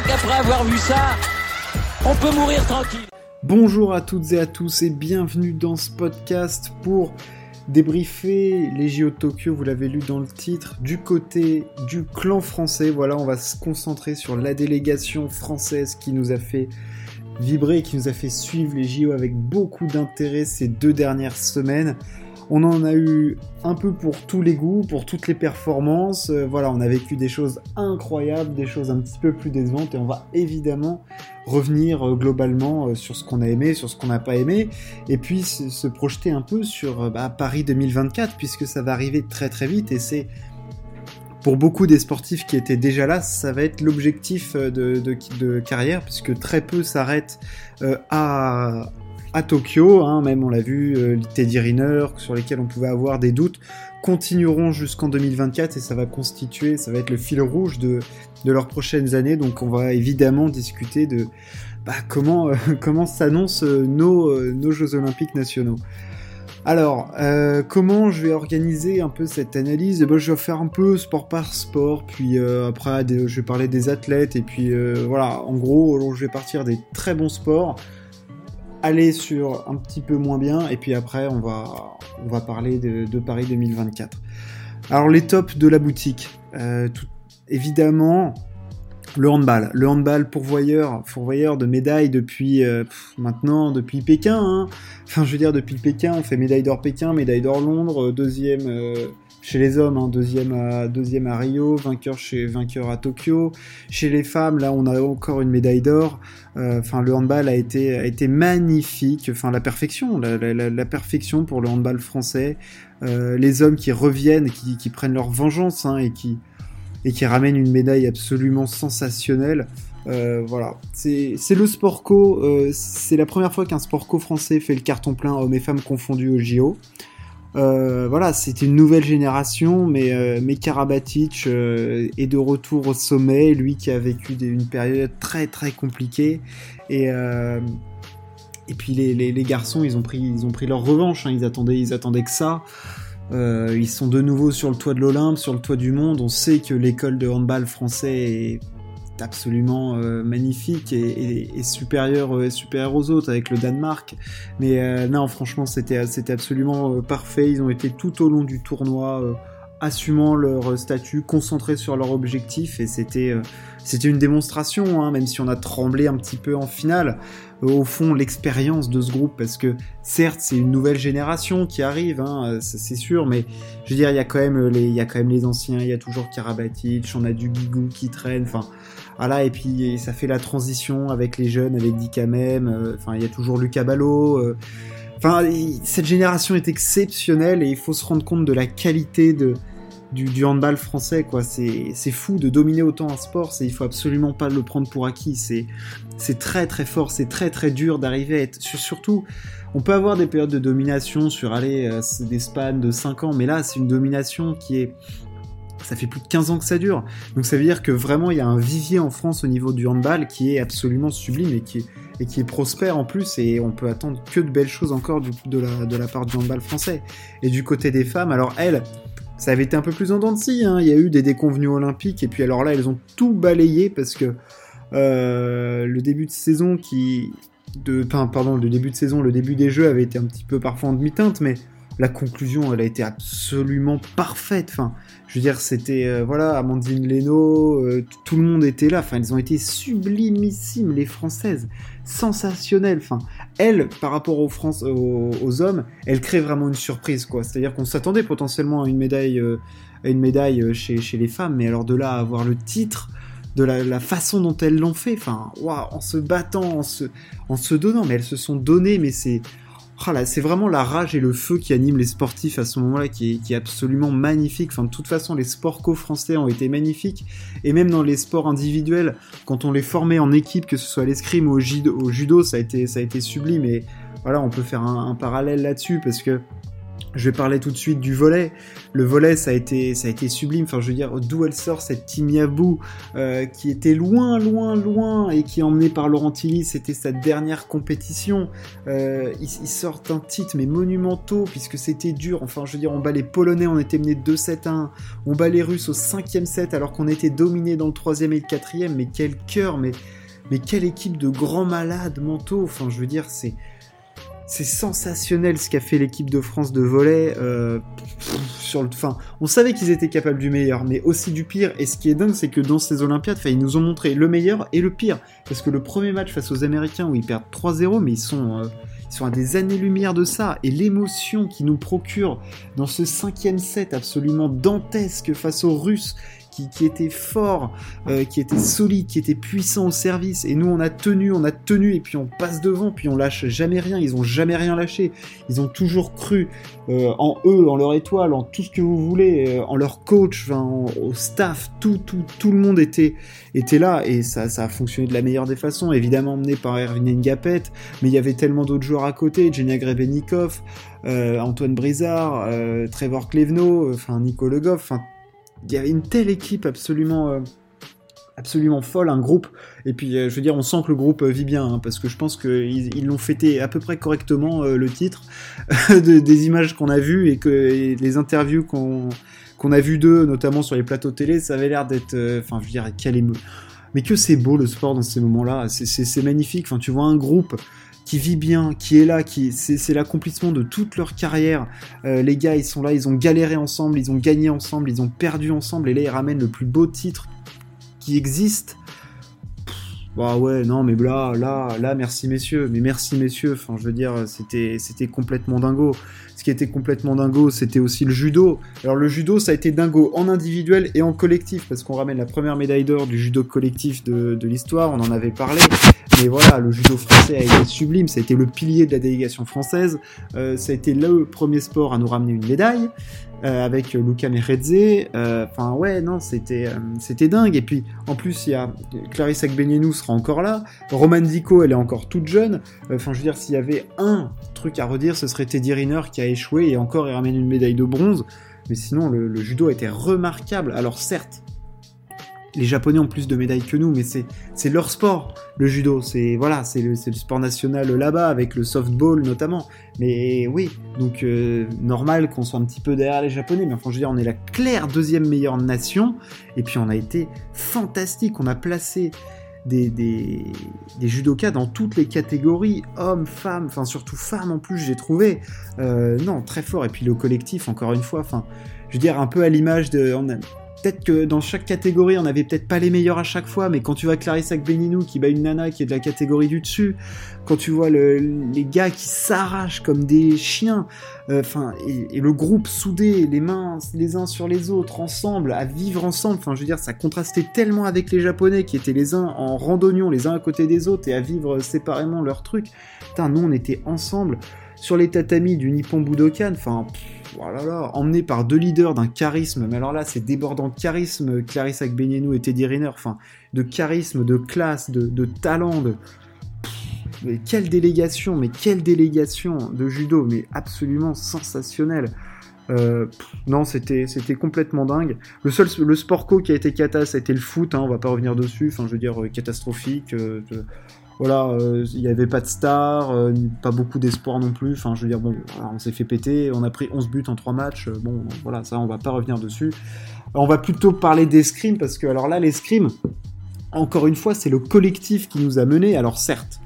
crois qu'après avoir vu ça, on peut mourir tranquille. Bonjour à toutes et à tous et bienvenue dans ce podcast pour débriefer les JO de Tokyo, vous l'avez lu dans le titre, du côté du clan français. Voilà, on va se concentrer sur la délégation française qui nous a fait vibrer, qui nous a fait suivre les JO avec beaucoup d'intérêt ces deux dernières semaines. On en a eu un peu pour tous les goûts, pour toutes les performances. Euh, voilà, on a vécu des choses incroyables, des choses un petit peu plus décevantes, et on va évidemment revenir euh, globalement euh, sur ce qu'on a aimé, sur ce qu'on n'a pas aimé, et puis se, projeter un peu sur bah, Paris 2024, puisque ça va arriver très très vite, et c'est pour beaucoup des sportifs qui étaient déjà là, ça va être l'objectif de, de, carrière, puisque très peu s'arrêtent à, à Tokyo, hein, même on l'a vu, euh, Teddy Riner, sur lesquels on pouvait avoir des doutes, continueront jusqu'en 2024 et ça va constituer, ça va être le fil rouge de, leurs prochaines années. Donc on va évidemment discuter de bah, comment, euh, comment s'annoncent euh, nos, nos Jeux Olympiques nationaux. Alors, comment je vais organiser un peu cette analyse? Eh ben, Je vais faire un peu sport par sport, puis après je vais parler des athlètes, et puis voilà, en gros, je vais partir des très bons sports aller sur un petit peu moins bien, et puis après, on va, on va parler de, Paris 2024. Alors, les tops de la boutique. Euh, évidemment, le handball. Le handball pourvoyeur, pourvoyeur de médailles depuis euh, maintenant, depuis Pékin. Hein. Enfin, je veux dire, depuis Pékin, on fait médaille d'or Pékin, médaille d'or Londres, deuxième euh, chez les hommes, hein, deuxième, à, à Rio, vainqueur chez vainqueur à Tokyo. Chez les femmes, là, on a encore une médaille d'or. Euh, enfin, le handball a été, magnifique. Enfin, la perfection, la, perfection pour le handball français. Euh, les hommes qui reviennent, qui, prennent leur vengeance hein, et qui et qui ramènent une médaille absolument sensationnelle. Euh, voilà, c'est le sport co. c'est la première fois qu'un sport co français fait le carton plein hommes et femmes confondus au JO. Euh, voilà, c'était une nouvelle génération, mais, euh, mais Karabatic euh, est de retour au sommet, lui qui a vécu une période très très compliquée. Et, et puis les, les, garçons, ils ont pris, ils ont pris leur revanche, hein. ils, attendaient, ils attendaient que ça. ils sont de nouveau sur le toit de l'Olympe, sur le toit du monde. On sait que l'école de handball français est absolument euh, magnifique et, supérieur, euh, supérieur aux autres avec le Danemark. Mais euh, non, franchement, c'était, c'était absolument parfait. Ils ont été tout au long du tournoi assumant leur statut, concentrés sur leur objectif, et c'était c'était une démonstration, hein, même si on a tremblé un petit peu en finale. au fond, l'expérience de ce groupe, parce que certes, c'est une nouvelle génération qui arrive, hein, c'est sûr, mais je veux dire, il y a quand même les, il y a quand même les anciens, il y a toujours Karabatic, on a du Bigou qui traîne, enfin, voilà, et puis ça fait la transition avec les jeunes, avec Dicamem, euh, enfin il y a toujours Lucas Ballot. Euh, enfin, cette génération est exceptionnelle et il faut se rendre compte de la qualité du, handball français, quoi. C'est fou de dominer autant un sport, il faut absolument pas le prendre pour acquis. C'est très très fort, c'est très très dur d'arriver à être. Surtout, on peut avoir des périodes de domination sur euh, des spans de 5 ans, mais là c'est une domination qui est ça fait plus de 15 ans que ça dure. Donc ça veut dire que vraiment il y a un vivier en France au niveau du handball qui est absolument sublime et qui est, et qui est prospère en plus et on peut attendre que de belles choses encore de, la, de la part du handball français. Et du côté des femmes, alors elles, ça avait été un peu plus en dents de scie, hein. il y a eu des déconvenus olympiques et puis alors là elles ont tout balayé parce que euh, le début de saison qui... De, pardon, le début de saison, le début des jeux avait été un petit peu parfois en demi-teinte, mais la conclusion, elle a été absolument parfaite. Enfin, je veux dire, c'était euh, voilà, Amandine Leno, euh, tout le monde était là. Enfin, elles ont été sublimissimes, les Françaises, sensationnelles. Enfin, elles, par rapport aux, France, aux, hommes, elles créent vraiment une surprise, quoi. C'est-à-dire qu'on s'attendait potentiellement à une médaille, euh, à une médaille chez, les femmes, mais alors de là à avoir le titre de la, façon dont elles l'ont fait, enfin, en se battant, en se, en se donnant, mais elles se sont données, mais c'est, Oh c'est vraiment la rage et le feu qui anime les sportifs à ce moment-là, qui est, absolument magnifique. Enfin, de toute façon, les sports co-français ont été magnifiques. Et même dans les sports individuels, quand on les formait en équipe, que ce soit l'escrime ou au judo, ça a été, ça a été sublime. Et voilà, on peut faire un, parallèle là-dessus parce que je vais parler tout de suite du volet. Le volet, ça a été, ça a été sublime. Enfin, je veux dire, d'où elle sort cette Timiabou euh, qui était loin, loin, loin et qui est emmenée par Laurent Tilly. C'était sa dernière compétition. Euh, ils, sortent un titre mais monumentaux puisque c'était dur. Enfin, je veux dire, on bat les Polonais, on était mené 2-7 1. On bat les Russes au cinquième set alors qu'on était dominé dans le troisième et le quatrième. Mais quel cœur, mais mais quelle équipe de grands malades mentaux. Enfin, je veux dire, c'est c'est sensationnel ce qu'a fait l'équipe de France de volet. Euh, sur le, on savait qu'ils étaient capables du meilleur, mais aussi du pire. Et ce qui est dingue, c'est que dans ces Olympiades, ils nous ont montré le meilleur et le pire. Parce que le premier match face aux Américains où ils perdent 3-0, mais ils sont, euh, ils sont à des années-lumière de ça. Et l'émotion qu'ils nous procurent dans ce cinquième set absolument dantesque face aux Russes, qui, était fort, euh, qui était solide, qui était puissant au service. Et nous, on a tenu, on a tenu, et puis on passe devant, puis on lâche jamais rien. Ils ont jamais rien lâché. Ils ont toujours cru euh, en eux, en leur étoile, en tout ce que vous voulez, euh, en leur coach, au staff. Tout, tout, tout le monde était, là, et ça, a fonctionné de la meilleure des façons. Évidemment emmené par Erwin Ngapet, mais il y avait tellement d'autres joueurs à côté, Jenny Grebenikov, Antoine Brizard, Trevor Klevno, enfin Nico Le Goff, il y avait une telle équipe absolument euh, absolument folle, un groupe. Et puis, euh, je veux dire, on sent que le groupe vit bien, hein, parce que je pense qu'ils l'ont fêté à peu près correctement, euh, le titre, des images qu'on a vues et que les interviews qu'on qu'on a vues d'eux, notamment sur les plateaux télé, ça avait l'air d'être... Enfin, je veux dire, quel émeu. Mais que c'est beau le sport dans ces moments-là, c'est magnifique. Enfin, tu vois un groupe qui vit bien, qui est là, qui c'est l'accomplissement de toute leur carrière. Euh, les gars, ils sont là, ils ont galéré ensemble, ils ont gagné ensemble, ils ont perdu ensemble, et là ils ramènent le plus beau titre qui existe. bah ouais, non, mais là, là, là, merci messieurs, mais merci messieurs. Enfin, je veux dire, c'était, c'était complètement dingo. Ce qui était complètement dingo, c'était aussi le judo. Alors le judo, ça a été dingo en individuel et en collectif, parce qu'on ramène la première médaille d'or du judo collectif de, l'histoire, on en avait parlé. Mais voilà, le judo français a été sublime, ça a été le pilier de la délégation française, euh, ça a été le premier sport à nous ramener une médaille. Euh, avec Luca Meredze. Euh, enfin ouais, non, c'était c'était dingue. Et puis en plus, il y a Clarisse sera encore là. Roman Dico, elle est encore toute jeune. Enfin, je veux dire, s'il y avait un truc à redire, ce serait Teddy Riner qui a échoué et encore il ramène une médaille de bronze. Mais sinon, le, le judo été remarquable. Alors certes, les Japonais ont plus de médailles que nous, mais c'est leur sport, le judo. C'est voilà, c'est le, sport national là-bas avec le softball notamment. Mais oui, donc euh, normal qu'on soit un petit peu derrière les Japonais, mais enfin je veux dire, on est la claire deuxième meilleure nation, et puis on a été fantastique. On a placé des, judokas dans toutes les catégories, hommes, femmes, enfin surtout femmes en plus, j'ai trouvé. Euh, non, très fort. Et puis le collectif, encore une fois, enfin, je veux dire, un peu à l'image de. Peut-être que dans chaque catégorie, on avait peut-être pas les meilleurs à chaque fois, mais quand tu vois Clarissa Beninou qui bat une nana qui est de la catégorie du dessus, quand tu vois les gars qui s'arrachent comme des chiens, euh, enfin, et, le groupe soudé, les mains les uns sur les autres, ensemble, à vivre ensemble, enfin, je veux dire, ça contrastait tellement avec les Japonais qui étaient les uns en randonnion, les uns à côté des autres, et à vivre séparément leur truc. Putain, nous, on était ensemble sur les tatamis du Nippon Budokan, enfin voilà, là, emmené par deux leaders d'un charisme, mais alors là, c'est débordant de charisme, Clarisse Agbenienou et Teddy Riner, enfin, de charisme, de classe, de, talent, de... Mais quelle délégation, mais quelle délégation de judo, mais absolument sensationnelle. Euh, non, c'était c'était complètement dingue. Le seul le sport co qui a été cata, ça a été le foot. Hein, on va pas revenir dessus. Enfin, je veux dire euh, catastrophique. Euh, voilà, euh, il n'y avait pas de stars, euh, pas beaucoup d'espoir non plus. Enfin, je veux dire, bon, on s'est fait péter, on a pris 11 buts en 3 matchs. Euh, bon, voilà, ça, on va pas revenir dessus. On va plutôt parler d'escrime, parce que, alors là, l'escrime, encore une fois, c'est le collectif qui nous a menés. Alors, certes,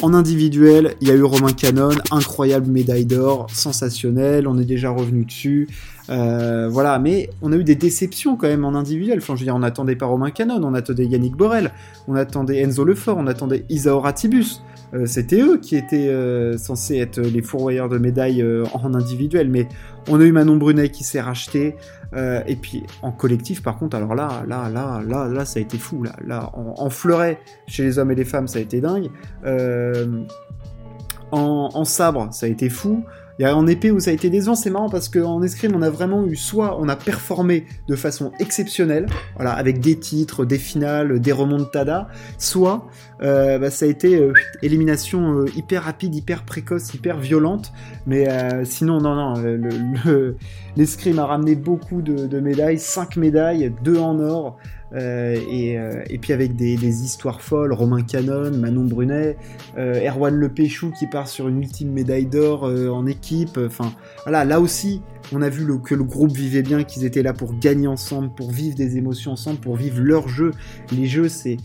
en individuel, il y a eu Romain Canon, incroyable médaille d'or, sensationnel, on est déjà revenu dessus. Euh, voilà, mais on a eu des déceptions quand même en individuel. Enfin, je veux dire, on n'attendait pas Romain Canon, on attendait Yannick Borel, on attendait Enzo Lefort, on attendait Isaora Tibus. Euh, c'était eux qui étaient euh, censés être les fourvoyeurs de médailles en individuel, mais on a eu Manon Brunet qui s'est racheté. Euh, et puis en collectif, par contre, alors là, là, là, là, là, ça a été fou. Là, là, en, fleuret chez les hommes et les femmes, ça a été dingue. Euh, en, sabre, ça a été fou. Il en épée où ça a été décevant, c'est marrant parce qu'en escrime, on a vraiment eu soit on a performé de façon exceptionnelle, voilà, avec des titres, des finales, des remontadas, soit euh, bah, ça a été euh, élimination euh, hyper rapide, hyper précoce, hyper violente. Mais sinon, non, non, l'escrime a ramené beaucoup de, de médailles, 5 médailles, 2 en or. Euh, euh, et, puis avec des, histoires folles, Romain Canon, Manon Brunet, euh, Erwan Le Péchou qui part sur une ultime médaille d'or en équipe. Enfin, voilà, là aussi, on a vu que le groupe vivait bien, qu'ils étaient là pour gagner ensemble, pour vivre des émotions ensemble, pour vivre leur jeu. Les jeux, c'est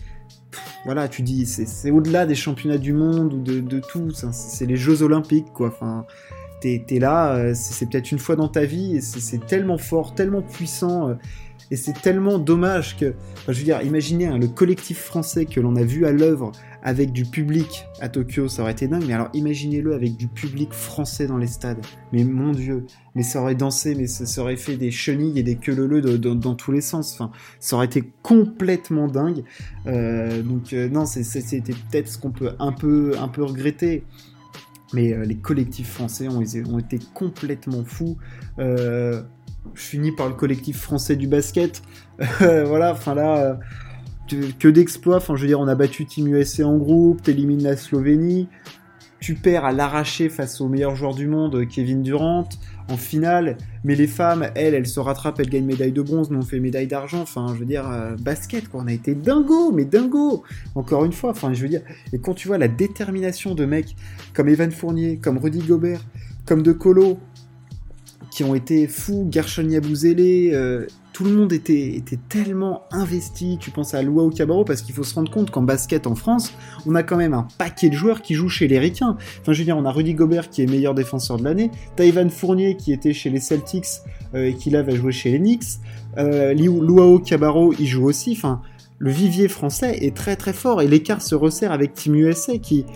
voilà, tu dis, c'est au-delà des championnats du monde ou de, tout, c'est les Jeux Olympiques, quoi. Enfin, t'es là, c'est peut-être une fois dans ta vie, et c'est tellement fort, tellement puissant. Et c'est tellement dommage que, je veux dire, imaginez hein, le collectif français que l'on a vu à l'œuvre avec du public à Tokyo, ça aurait été dingue. Mais alors imaginez-le avec du public français dans les stades. Mais mon Dieu, mais ça aurait dansé, mais ça, aurait fait des chenilles et des queues dans tous les sens. Enfin, ça aurait été complètement dingue. Euh, donc euh, non, c'était peut-être ce qu'on peut un peu, un peu regretter. Mais euh, les collectifs français ont, été complètement fous je finis par le collectif français du basket. voilà, enfin là, euh, que d'exploits. Enfin, je veux dire, on a battu Team USA en groupe, t'élimines la Slovénie, tu perds à l'arraché face au meilleur joueur du monde, Kevin Durant, en finale. Mais les femmes, elles, elles se rattrapent, elles gagnent médaille de bronze, nous on fait médaille d'argent. Enfin, je veux dire, euh, basket, quoi. On a été dingo, mais dingo. Encore une fois, enfin, je veux dire. Et quand tu vois la détermination de mecs comme Evan Fournier, comme Rudy Gobert, comme De Colo, qui ont été fous, Gershon Yabouzélé, euh, tout le monde était, était tellement investi. Tu penses à Luau Cabarro parce qu'il faut se rendre compte qu'en basket en France, on a quand même un paquet de joueurs qui jouent chez les Ricains. Enfin, je veux dire, on a Rudy Gobert qui est meilleur défenseur de l'année, Taïvan Fournier qui était chez les Celtics euh, et qui là va jouer chez les Knicks, euh, Luau Cabarro il joue aussi. Enfin, le vivier français est très très fort et l'écart se resserre avec Team USA qui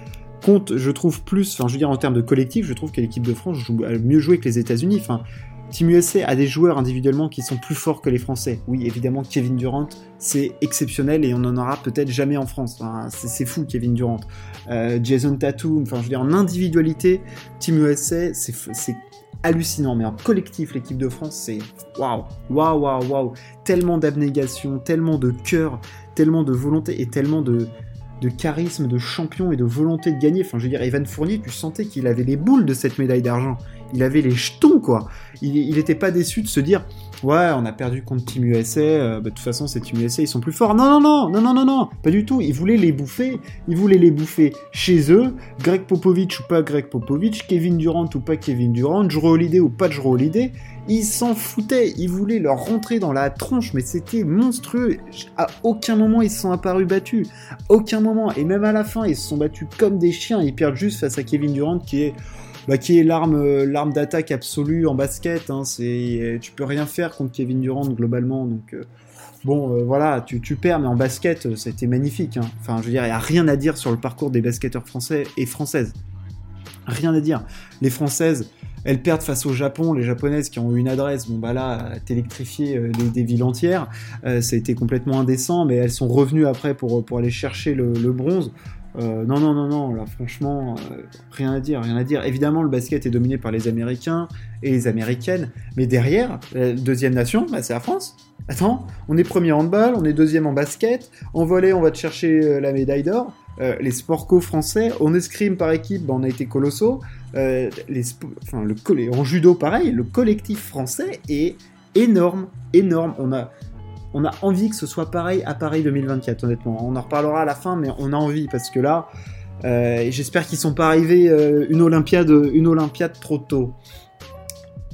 compte, je trouve, plus, enfin, je veux dire, en termes de collectif, je trouve que l'équipe de France joue mieux joué que les États-Unis. Enfin, Team USA a des joueurs individuellement qui sont plus forts que les Français. Oui, évidemment, Kevin Durant, c'est exceptionnel et on n'en aura peut-être jamais en France. c'est fou, Kevin Durant. Euh, Jason Tatum, enfin, je veux dire, en individualité, Team USA, c'est hallucinant. Mais en collectif, l'équipe de France, c'est waouh, waouh, waouh, waouh. Tellement d'abnégation, tellement de cœur, tellement de volonté et tellement de, de charisme, de champion et de volonté de gagner. Enfin, je veux dire, Evan Fournier, tu sentais qu'il avait les boules de cette médaille d'argent. Il avait les jetons, quoi. Il n'était pas déçu de se dire, ouais, on a perdu contre Team USA, euh, bah, de toute façon, c'est Team USA, ils sont plus forts. Non, non, non, non, non, non, non, pas du tout. Ils voulaient les bouffer. Ils voulaient les bouffer chez eux. Greg Popovich ou pas Greg Popovich, Kevin Durant ou pas Kevin Durant, Drew Holiday ou pas Drew Holiday. Ils s'en foutaient, ils voulaient leur rentrer dans la tronche, mais c'était monstrueux. À aucun moment ils se sont apparus battus. Aucun moment. Et même à la fin, ils se sont battus comme des chiens. Ils perdent juste face à Kevin Durant qui est bah, qui est l'arme l'arme d'attaque absolue en basket. Hein, c'est tu peux rien faire contre Kevin Durant globalement. Donc euh, bon, euh, voilà, tu, tu, perds, mais en basket, été magnifique. Hein. Enfin, je veux dire, il n'y a rien à dire sur le parcours des basketteurs français et françaises. Rien à dire. Les françaises, elles perdent face au Japon, les japonaises qui ont eu une adresse, bon bah là, électrifié euh, des, villes entières, euh, ça a été complètement indécent, mais elles sont revenues après pour, pour aller chercher le, bronze. Euh, non, non, non, non, là franchement, rien à dire, rien à dire. Évidemment, le basket est dominé par les Américains et les Américaines, mais derrière, la deuxième nation, bah, c'est la France. Attends, on est premier en handball, on est deuxième en basket, en volley, on va te chercher la médaille d'or. Les sports co-français, en escrime par équipe, bah, on a été colossaux. Euh, le, en judo, pareil, le collectif français est énorme, énorme. On a, on a envie que ce soit pareil à Paris 2024, honnêtement. On en reparlera à la fin, mais on a envie parce que là, euh, j'espère qu'ils sont pas arrivés euh, une Olympiade, une Olympiade trop tôt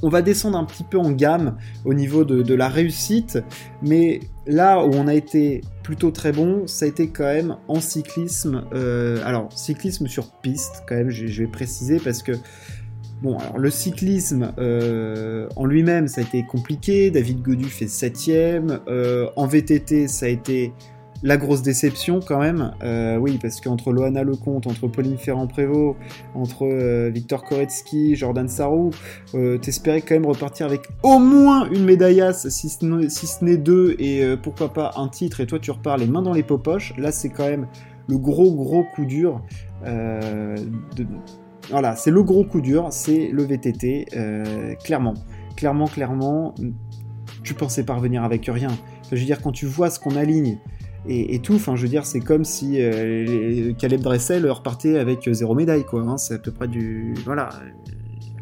on va descendre un petit peu en gamme au niveau de, la réussite, mais là où on a été plutôt très bon, ça a été quand même en cyclisme. Euh, alors, cyclisme sur piste, quand même, je, vais préciser parce que. Le cyclisme euh, en lui-même, ça a été compliqué. David Godu fait 7 euh, En VTT, ça a été la grosse déception quand même, euh, oui, parce qu'entre Loana Lecomte, entre Pauline Ferrand-Prévot, entre euh, Victor Koretsky, Jordan Sarrou, euh, t'espérais quand même repartir avec au moins une médaillasse, si ce n'est deux, et pourquoi pas un titre, et toi tu repars les mains dans les popoches. Là, c'est quand même le gros gros coup dur. voilà, c'est le gros coup dur, c'est le VTT, clairement. Clairement, clairement, tu pensais parvenir avec rien. je veux dire, quand tu vois ce qu'on aligne et, tout, enfin, je veux dire, c'est comme si Caleb Dressel repartait avec zéro médaille, quoi. Hein. c'est à peu près du. Voilà.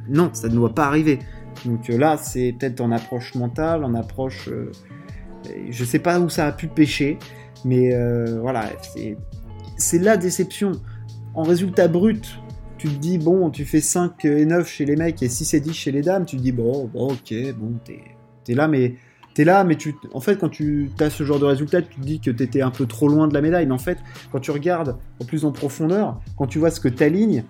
Non, ça ne doit pas arriver. Donc là, c'est peut-être en approche mentale, en approche. je sais pas où ça a pu pêcher, mais voilà, c'est la déception. En résultat brut, tu te dis, bon, tu fais 5 et 9 chez les mecs et 6 et 10 chez les dames, tu te dis, bon, ok, bon, t'es là, mais t'es là, mais tu, en fait, quand tu as ce genre de résultat, tu te dis que t'étais un peu trop loin de la médaille. Mais en fait, quand tu regardes en plus en profondeur, quand tu vois ce que t'alignes,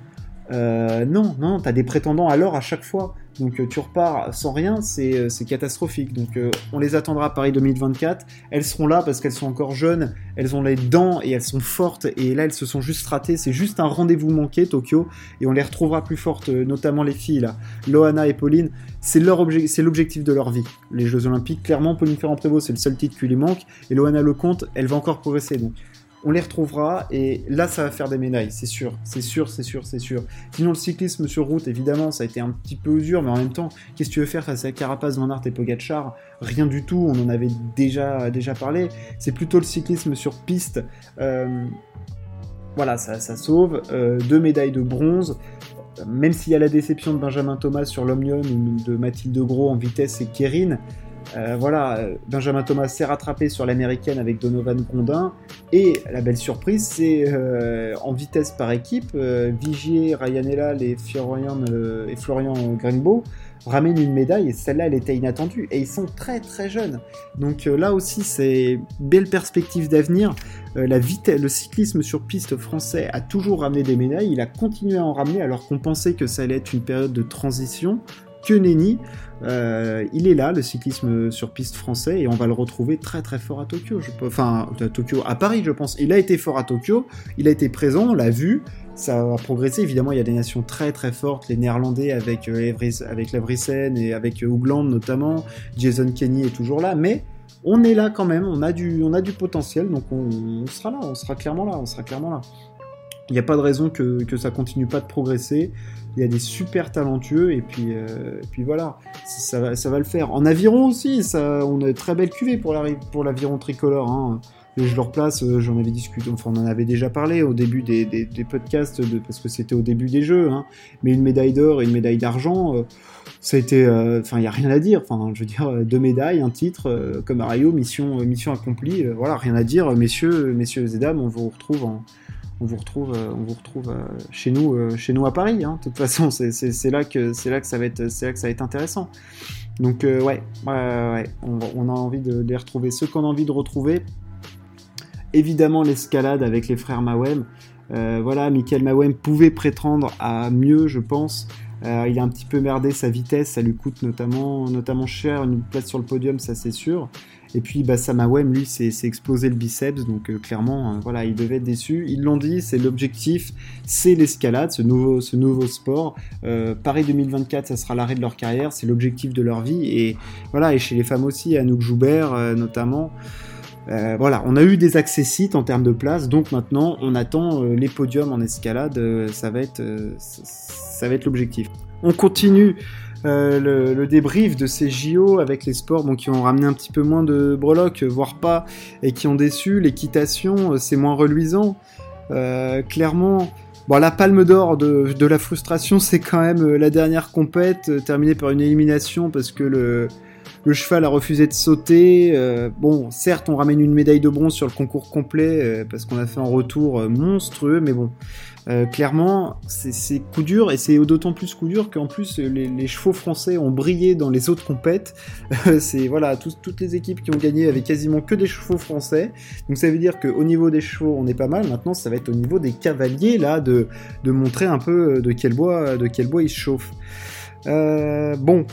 euh, non, non, t'as des prétendants à l'or à chaque fois. Donc euh, tu repars sans rien, c'est euh, catastrophique. Donc on les attendra à Paris 2024. Elles seront là parce qu'elles sont encore jeunes, elles ont les dents et elles sont fortes. Et là, elles se sont juste ratées. C'est juste un rendez-vous manqué, Tokyo. Et on les retrouvera plus fortes, notamment les filles, là. Loana et Pauline. C'est l'objectif de leur vie, les Jeux Olympiques. Clairement, Pauline Ferrand-Prévot, c'est le seul titre qui lui manque. Et Loana Lecomte, elle va encore progresser. Donc on les retrouvera et là ça va faire des médailles, c'est sûr, c'est sûr, c'est sûr, c'est sûr. Sinon le cyclisme sur route, évidemment, ça a été un petit peu dur, mais en même temps, qu'est-ce que tu veux faire face à Carapace, Van et Pogacar? Rien du tout, on en avait déjà, déjà parlé. C'est plutôt le cyclisme sur piste. Euh, voilà, ça, ça sauve. Euh, deux médailles de bronze. Même s'il y a la déception de Benjamin Thomas sur l'Omnium ou de Mathilde Gros en vitesse et Kérine, euh, voilà, Benjamin Thomas s'est rattrapé sur l'américaine avec Donovan Grondin. Et la belle surprise, c'est euh, en vitesse par équipe, euh, Vigier, Ryan Elal et Florian, et Florian ramènent une médaille et celle-là, elle était inattendue. Et ils sont très très jeunes. Donc là aussi, c'est belle perspective d'avenir. la vitesse, le cyclisme sur piste français a toujours ramené des médailles. Il a continué à en ramener alors qu'on pensait que ça allait être une période de transition que nenni. Euh, il est là, le cyclisme sur piste français, et on va le retrouver très très fort à Tokyo. Je enfin, à Tokyo, à Paris, je pense. Il a été fort à Tokyo, il a été présent, on l'a vu, ça a progressé. Évidemment, il y a des nations très très fortes, les Néerlandais avec, euh, et avec Hoogland notamment. Jason Kenny est toujours là, mais on est là quand même, on a du, on a du potentiel, donc on, sera là, on sera clairement là, on sera clairement là. Il n'y a pas de raison que, que ça continue pas de progresser il y a des super talentueux et puis, euh, puis voilà, ça va, ça va le faire. En aviron aussi, ça, on a une très belle cuvée pour l'aviron tricolore. Hein. je le replace, euh, j'en avais discuté, enfin on en avait déjà parlé au début des, des, podcasts parce que c'était au début des jeux, hein. mais une médaille d'or et une médaille d'argent, euh, ça a été, enfin il y a rien à dire. Enfin je veux dire deux médailles, un titre comme Mario, mission mission accomplie, voilà rien à dire, messieurs messieurs et dames, on vous retrouve en, on vous retrouve, euh, euh, chez nous, euh, chez nous à Paris. Hein. De toute façon, c'est là que c'est ça va être, intéressant. Donc ouais, ouais, On, a envie de, les retrouver. Ceux qu'on a envie de retrouver, évidemment l'escalade avec les frères Mawem. voilà, Michael Mawem pouvait prétendre à mieux, je pense. il a un petit peu merdé sa vitesse, ça lui coûte notamment, notamment cher une place sur le podium, ça c'est sûr. Et puis bah, Samawem, lui, s'est explosé le biceps, donc euh, clairement, euh, voilà, il devait être déçu. Ils l'ont dit, c'est l'objectif, c'est l'escalade, ce nouveau, ce nouveau sport. Euh, Paris 2024, ça sera l'arrêt de leur carrière, c'est l'objectif de leur vie. Et voilà, et chez les femmes aussi, Anouk Joubert notamment. voilà, on a eu des accessites en termes de place, donc maintenant on attend les podiums en escalade, ça va être, ça va être l'objectif. On continue euh, le, débrief de ces JO avec les sports bon, qui ont ramené un petit peu moins de breloques, voire pas, et qui ont déçu. L'équitation, euh, c'est moins reluisant. Euh, clairement, bon, la palme d'or de, de, la frustration, c'est quand même la dernière compète, terminée par une élimination parce que le, le cheval a refusé de sauter. bon, certes, on ramène une médaille de bronze sur le concours complet parce qu'on a fait un retour monstrueux, mais bon, euh, clairement, c'est coup dur et c'est d'autant plus coup dur qu'en plus les, chevaux français ont brillé dans les autres compètes. c'est voilà, toutes les équipes qui ont gagné avaient quasiment que des chevaux français. Donc ça veut dire qu'au niveau des chevaux, on est pas mal. Maintenant, ça va être au niveau des cavaliers là de, de montrer un peu de quel bois de quel bois ils se chauffent. Euh, bon,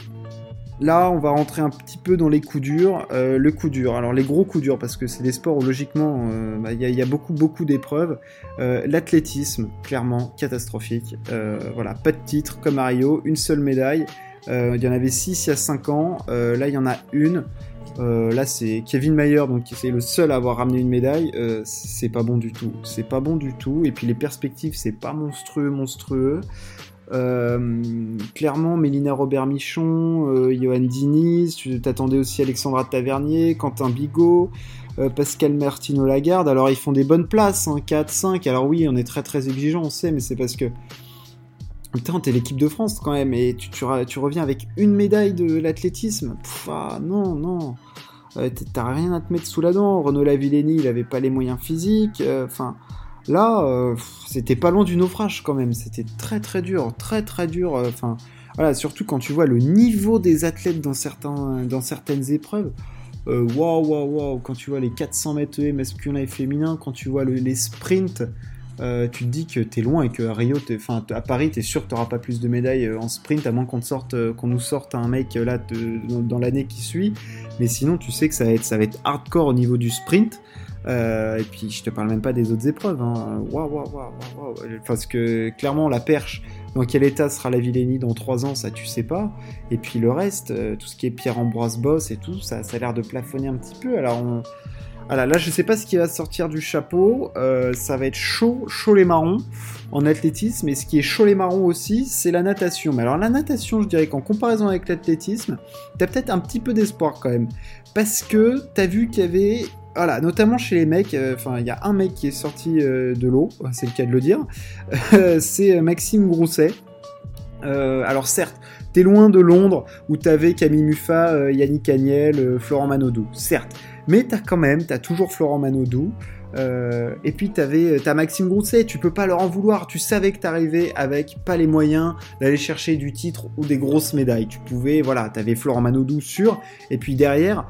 Là, on va rentrer un petit peu dans les coups durs. Euh, le coup dur, alors les gros coups durs, parce que c'est des sports où logiquement euh, bah, il y, a beaucoup beaucoup d'épreuves. Euh, l'athlétisme, clairement catastrophique. voilà, pas de titre comme Mario, une seule médaille. Il y en avait 6 il y a 5 ans. là, il y en a une. là, c'est Kevin Mayer, donc c'est le seul à avoir ramené une médaille. c'est pas bon du tout. C'est pas bon du tout. Et puis les perspectives, c'est pas monstrueux, monstrueux. Clairement, Mélina Robert-Michon, Johan Diniz, tu t'attendais aussi Alexandra Tavernier, Quentin Bigot, Pascal Martino Lagarde. Alors, ils font des bonnes places, hein, 4, 5. Alors, oui, on est très très exigeant, on sait, mais c'est parce que Putain, t'es l'équipe de France quand même, et tu, reviens avec une médaille de l'athlétisme. Ah, non, non. Euh, t'as rien à te mettre sous la dent. Renaud Lavillenie, il avait pas les moyens physiques. Euh, enfin, là, euh, c'était pas loin du naufrage quand même. C'était très très dur, très très dur. Enfin, voilà, surtout quand tu vois le niveau des athlètes dans, certains, dans certaines épreuves. Waouh, waouh, waouh. Quand tu vois les 400 mètres E masculin et féminin, quand tu vois les sprints. Euh, tu te dis que t'es loin et que à Rio, à Paris, t'es sûr que t'auras pas plus de médailles euh, en sprint, à moins qu'on sorte, euh, qu'on nous sorte un mec là dans, l'année qui suit. Mais sinon, tu sais que ça ça va être hardcore au niveau du sprint. Et puis, je te parle même pas des autres épreuves. Hein. Waouh, waouh, waouh, waouh. Parce que clairement, la perche, dans quel état sera la Villénie dans 3 ans, ça tu sais pas. Et puis le reste, tout ce qui est Pierre-Ambroise Boss et tout, ça, a l'air de plafonner un petit peu. Alors voilà, là je sais pas ce qui va sortir du chapeau. Euh, ça va être chaud, chaud les marrons en athlétisme. Et ce qui est chaud les marrons aussi, c'est la natation. Mais alors la natation, je dirais qu'en comparaison avec l'athlétisme, t'as peut-être un petit peu d'espoir quand même. Parce que t'as vu qu'il y avait voilà, notamment chez les mecs, euh, enfin, il y a un mec qui est sorti euh, de l'eau, c'est le cas de le dire, c'est Maxime Grousset. alors certes, t'es loin de Londres où t'avais Camille Muffat, Yannick Agnel, Florent Manodou, certes, mais t'as quand même, t'as toujours Florent Manodou. Euh, et puis t'avais, t'as Maxime Grousset, tu peux pas leur en vouloir. Tu savais que t'arrivais avec pas les moyens d'aller chercher du titre ou des grosses médailles. Tu pouvais, voilà, t'avais Florent Manodou sûr. Et puis derrière,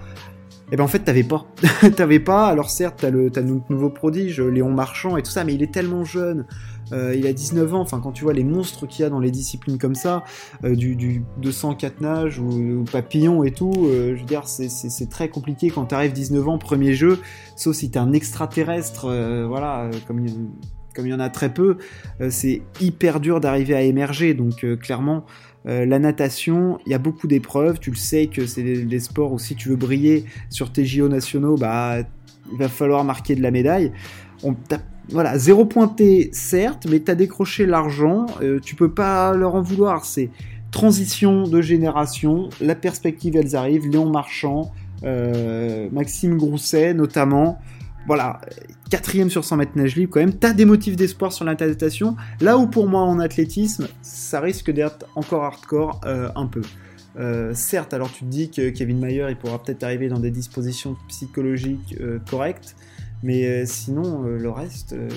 et eh ben en fait t'avais pas, t'avais pas. Alors certes t'as le, t'as notre nouveau prodige Léon Marchand et tout ça, mais il est tellement jeune. Euh, il a 19 ans, enfin quand tu vois les monstres qu'il y a dans les disciplines comme ça, euh, du, du 204 nage ou, papillon et tout, euh, je veux dire c'est très compliqué quand tu arrives 19 ans, premier jeu, sauf si t'es un extraterrestre, voilà, comme comme il y en a très peu, c'est hyper dur d'arriver à émerger. Donc clairement, la natation, il y a beaucoup d'épreuves. Tu le sais que c'est des, sports où si tu veux briller sur tes JO nationaux, bah il va falloir marquer de la médaille. On voilà, zéro pointé, certes, mais t'as décroché l'argent, euh, tu peux pas leur en vouloir. C'est transition de génération, la perspective, elles arrivent. Léon Marchand, euh, Maxime Grousset notamment. Voilà, quatrième sur 100 mètres nage libre quand même. T'as des motifs d'espoir sur l'interprétation. Là où pour moi en athlétisme, ça risque d'être encore hardcore euh, un peu. certes, alors tu te dis que Kevin Mayer, il pourra peut-être arriver dans des dispositions psychologiques correctes, mais euh, sinon, euh, le reste, euh,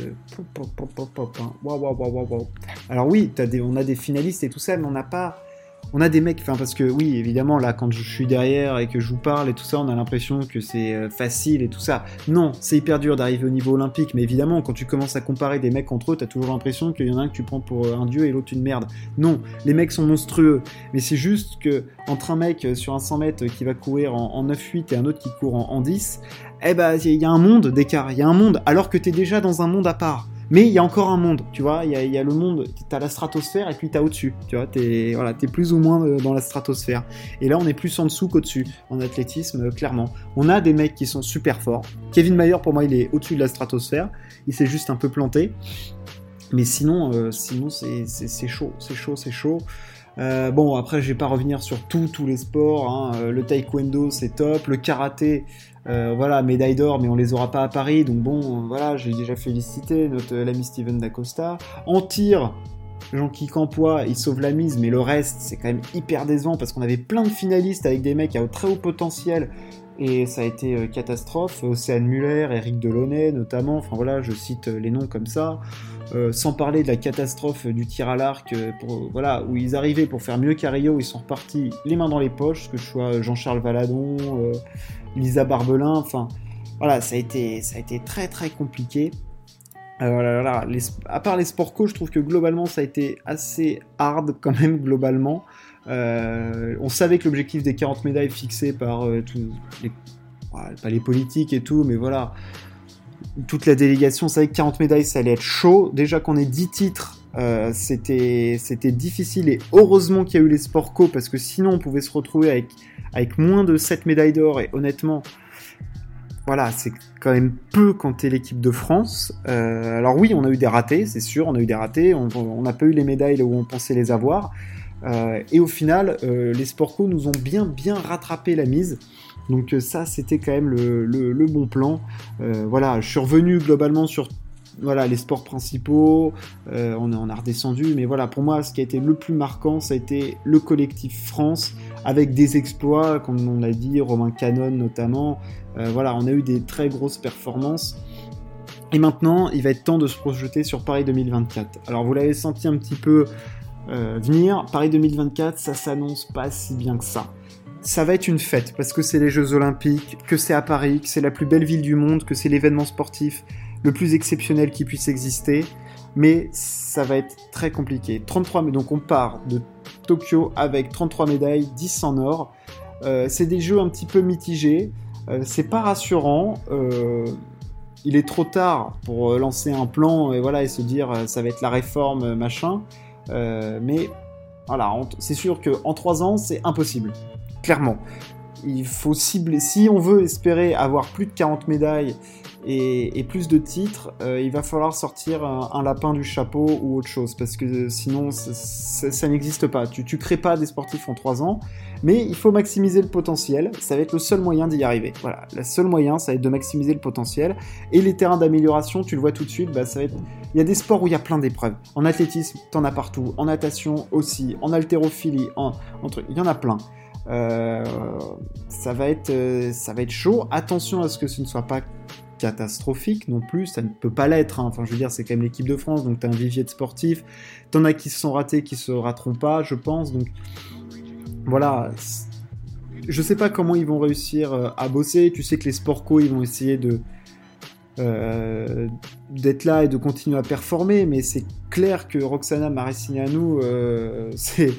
Alors oui, des, on a des finalistes et tout ça, mais on n'a pas, on a des mecs, enfin parce que oui, évidemment là, quand je suis derrière et que je vous parle et tout ça, on a l'impression que c'est facile et tout ça. Non, c'est hyper dur d'arriver au niveau olympique, mais évidemment, quand tu commences à comparer des mecs entre eux, t'as toujours l'impression qu'il y en a un que tu prends pour un dieu et l'autre une merde. Non, les mecs sont monstrueux, mais c'est juste que entre un mec sur un 100 mètres qui va courir en, 9-8 et un autre qui court en, en 10, eh ben, il y a un monde d'écart, il y a un monde, alors que t'es déjà dans un monde à part. Mais il y a encore un monde, tu vois, il y a, le monde, t'as la stratosphère et puis t'as au-dessus, tu vois, t'es voilà, es plus ou moins euh, dans la stratosphère. Et là, on est plus en dessous qu'au-dessus, en athlétisme, euh, clairement. On a des mecs qui sont super forts. Kevin Mayer, pour moi, il est au-dessus de la stratosphère, il s'est juste un peu planté. Mais sinon, euh, sinon c'est chaud, c'est chaud, c'est chaud. bon, après, je vais pas revenir sur tous les sports. Hein. Le taekwondo, c'est top. Le karaté, euh, voilà, médaille d'or, mais on les aura pas à Paris, donc bon, voilà, j'ai déjà félicité notre l'ami Steven D'Acosta. En tir, Jean-Qui Campois, il sauve la mise, mais le reste, c'est quand même hyper décevant parce qu'on avait plein de finalistes avec des mecs à très haut potentiel et ça a été euh, catastrophe. Océane Muller, Eric Delaunay notamment, enfin voilà, je cite euh, les noms comme ça. Sans parler de la catastrophe du tir à l'arc, voilà, où ils arrivaient pour faire mieux qu'Ario, ils sont repartis les mains dans les poches, que ce soit Jean-Charles Valadon, Lisa Barbelin, enfin voilà, ça a été, ça a été très très compliqué. Euh, à part les sport co, je trouve que globalement ça a été assez hard quand même globalement. Euh, on savait que l'objectif des 40 médailles fixé par euh, tous les, pas les politiques et tout, mais voilà, toute la délégation savait que 40 médailles ça allait être chaud. Déjà qu'on ait 10 titres, c'était c'était difficile et heureusement qu'il y a eu les sport co parce que sinon on pouvait se retrouver avec moins de 7 médailles d'or, et honnêtement, voilà, c'est quand même peu quand t'es l'équipe de France. Euh, alors oui, on a eu des ratés, c'est sûr, on a eu des ratés, on n'a pas eu les médailles où on pensait les avoir. Euh, et au final, euh, les Sportco nous ont bien bien rattrapé la mise. Donc ça, c'était quand même le, bon plan. voilà, je suis revenu globalement sur voilà, les sports principaux, on, a redescendu, mais voilà, pour moi, ce qui a été le plus marquant, ça a été le collectif France, avec des exploits, comme on l'a dit, Romain Canon notamment. Euh, voilà, on a eu des très grosses performances. Et maintenant, il va être temps de se projeter sur Paris 2024. Alors, vous l'avez senti un petit peu euh, venir. Paris 2024, ça s'annonce pas si bien que ça. Ça va être une fête parce que c'est les Jeux Olympiques, que c'est à Paris, que c'est la plus belle ville du monde, que c'est l'événement sportif le plus exceptionnel qui puisse exister. Mais ça va être très compliqué. 33, donc on part de Tokyo avec 33 médailles, 10 en or. Euh, c'est des jeux un petit peu mitigés. Euh, c'est pas rassurant. Il est trop tard pour lancer un plan et voilà et se dire ça va être la réforme machin. Mais voilà, c'est sûr que en 3 ans c'est impossible, clairement. Il faut cibler. Si on veut espérer avoir plus de 40 médailles et, plus de titres, euh, il va falloir sortir un, lapin du chapeau ou autre chose, parce que sinon ça, n'existe pas. Tu, tu crées pas des sportifs en 3 ans, mais il faut maximiser le potentiel, ça va être le seul moyen d'y arriver. Voilà, le seul moyen, ça va être de maximiser le potentiel, et les terrains d'amélioration, tu le vois tout de suite, bah. Il y a des sports où il y a plein d'épreuves. En athlétisme, t'en as partout, en natation aussi, en haltérophilie, en, en truc, il y en a plein. Euh, ça va être euh, ça va être chaud. Attention à ce que ce ne soit pas catastrophique non plus, ça ne peut pas l'être. Hein. Enfin, je veux dire, c'est quand même l'équipe de France, donc tu as un vivier de sportifs. T'en as qui se sont ratés, qui se rateront pas, je pense. Donc voilà. Je sais pas comment ils vont réussir euh, à bosser. Tu sais que les sportco, ils vont essayer de d'être là et de continuer à performer, mais c'est clair que Roxana Maricignano, euh, c'est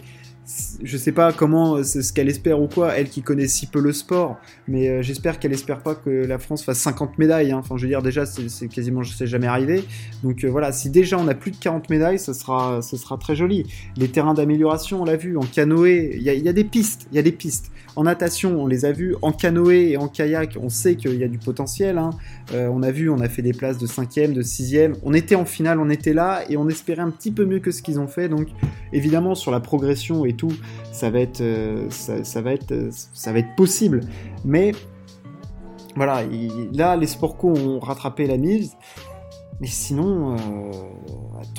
je sais pas comment c'est ce qu'elle espère ou quoi, elle qui connaît si peu le sport, mais euh, j'espère qu'elle espère pas que la France fasse 50 médailles. Hein. Enfin, je veux dire, déjà, c'est quasiment, je sais jamais arrivé. Donc euh, voilà, si déjà on a plus de 40 médailles, ça sera, sera très joli. Les terrains d'amélioration, on l'a vu, en canoë, il y a, des pistes, il y a des pistes. En natation, on les a vus. En canoë et en kayak, on sait qu'il y a du potentiel. Hein. Euh, on a vu, on a fait des places de 5e, de 6e. On était en finale, on était là et on espérait un petit peu mieux que ce qu'ils ont fait. Donc évidemment, sur la progression et tout, ça va être, euh, euh, possible. Mais voilà, là, les sportco ont rattrapé la mise. Mais sinon,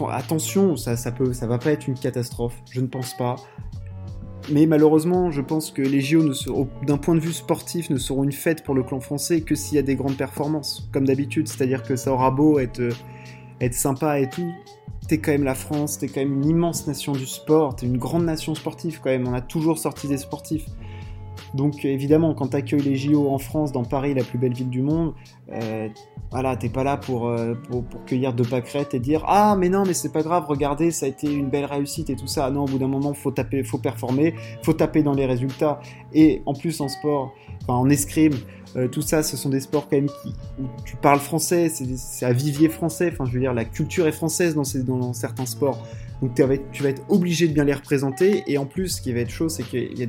attention, ça, ça, peut, ça va pas être une catastrophe. Je ne pense pas. Mais malheureusement, je pense que les JO, d'un point de vue sportif, ne seront une fête pour le clan français que s'il y a des grandes performances, comme d'habitude. C'est-à-dire que ça aura beau être, euh, être sympa et tout. T'es quand même la France, t'es quand même une immense nation du sport, t'es une grande nation sportive quand même. On a toujours sorti des sportifs. Donc évidemment, quand tu accueilles les JO en France, dans Paris, la plus belle ville du monde, euh, voilà, t'es pas là pour, euh, pour, cueillir de pâquerettes et dire ah mais non mais c'est pas grave, regardez, ça a été une belle réussite et tout ça. Non, au bout d'un moment, faut taper, faut performer, faut taper dans les résultats. Et en plus en sport, en escrime, euh, tout ça, ce sont des sports quand même qui, où tu parles français, c'est à vivier français. Enfin, je veux dire, la culture est française dans, ces, dans certains sports. Donc tu vas être obligé de bien les représenter. Et en plus, ce qui va être chaud, c'est qu'il y, a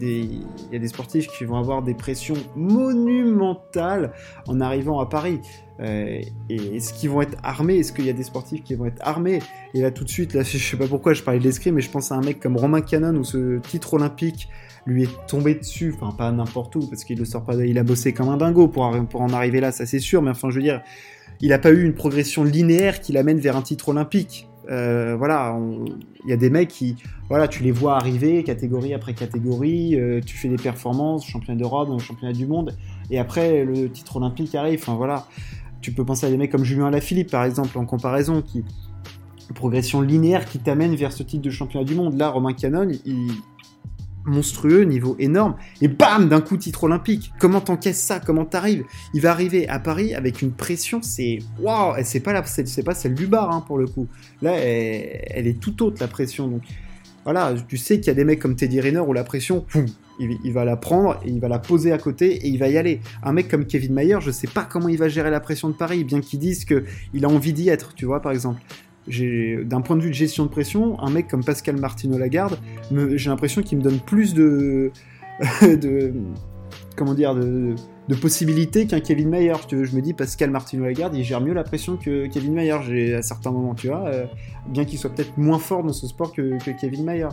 des, sportifs qui vont avoir des pressions monumentales en arrivant à Paris. Euh, et est-ce qu'ils vont être armés? Est-ce qu'il y a des sportifs qui vont être armés? Et là, tout de suite, là, je sais pas pourquoi je parlais de l'escrime, mais je pense à un mec comme Romain Canon où ce titre olympique lui est tombé dessus, enfin pas n'importe où, parce qu'il le sort pas, il a bossé comme un dingo pour, pour en arriver là, ça c'est sûr, mais enfin je veux dire, il n'a pas eu une progression linéaire qui l'amène vers un titre olympique. Euh, voilà, il y a des mecs qui, voilà, tu les vois arriver catégorie après catégorie, euh, tu fais des performances, championnat d'Europe, championnat du monde, et après le titre olympique arrive. Enfin voilà, tu peux penser à des mecs comme Julien Alaphilippe par exemple en comparaison, qui progression linéaire qui t'amène vers ce titre de championnat du monde. Là, Romain Canon, il, monstrueux, niveau énorme, et bam, d'un coup titre olympique. Comment t'encaisses ça? Comment t'arrives? Il va arriver à Paris avec une pression, c'est waouh, c'est pas la, c'est pas celle du bar hein, pour le coup. Là, elle, est tout autre la pression. Donc voilà, tu sais qu'il y a des mecs comme Teddy Riner où la pression, il, va la prendre et il va la poser à côté et il va y aller. Un mec comme Kevin Mayer, je sais pas comment il va gérer la pression de Paris, bien qu'il dise qu'il a envie d'y être, tu vois, par exemple d'un point de vue de gestion de pression, un mec comme Pascal Martino Lagarde, j'ai l'impression qu'il me donne plus de, comment dire, de, possibilités qu'un Kevin Mayer. Je me dis Pascal Martino Lagarde, il gère mieux la pression que Kevin Mayer. À certains moments, tu vois, euh, bien qu'il soit peut-être moins fort dans ce sport que, Kevin Mayer.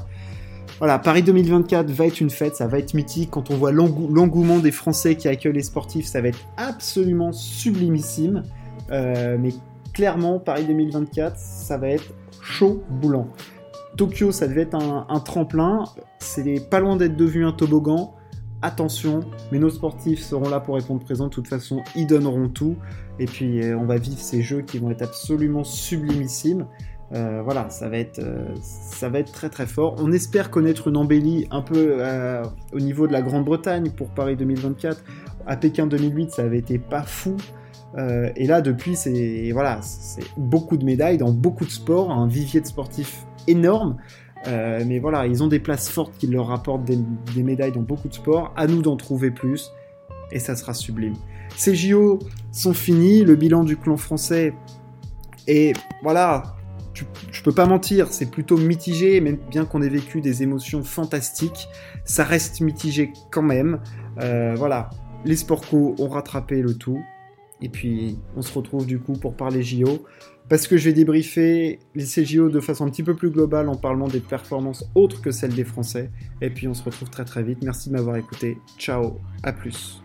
Voilà, Paris 2024 va être une fête, ça va être mythique. Quand on voit l'engouement des Français qui accueillent les sportifs, ça va être absolument sublimissime. Euh, mais clairement, Paris 2024, ça va être chaud boulant. Tokyo, ça devait être un, tremplin. C'est pas loin d'être devenu un toboggan attention, mais nos sportifs seront là pour répondre présent. De toute façon, ils donneront tout. Et puis, euh, on va vivre ces jeux qui vont être absolument sublimissimes. Euh, voilà, ça va, être, euh, ça va être très très fort. On espère connaître une embellie un peu au niveau de la Grande-Bretagne pour Paris 2024. À Pékin 2008, ça avait été pas fou. Et là, depuis, c'est voilà, beaucoup de médailles dans beaucoup de sports, un vivier de sportifs énorme. Euh, mais voilà, ils ont des places fortes qui leur rapportent des, médailles dans beaucoup de sports. À nous d'en trouver plus. Et ça sera sublime. Ces JO sont finis. Le bilan du clan français est, voilà, je peux pas mentir, c'est plutôt mitigé, même bien qu'on ait vécu des émotions fantastiques, ça reste mitigé quand même. Euh, voilà, les sports co ont rattrapé le tout. Et puis, on se retrouve du coup pour parler JO parce que je vais débriefer les CJO de façon un petit peu plus globale en parlant des performances autres que celles des Français. Et puis on se retrouve très très vite. Merci de m'avoir écouté. Ciao, à plus.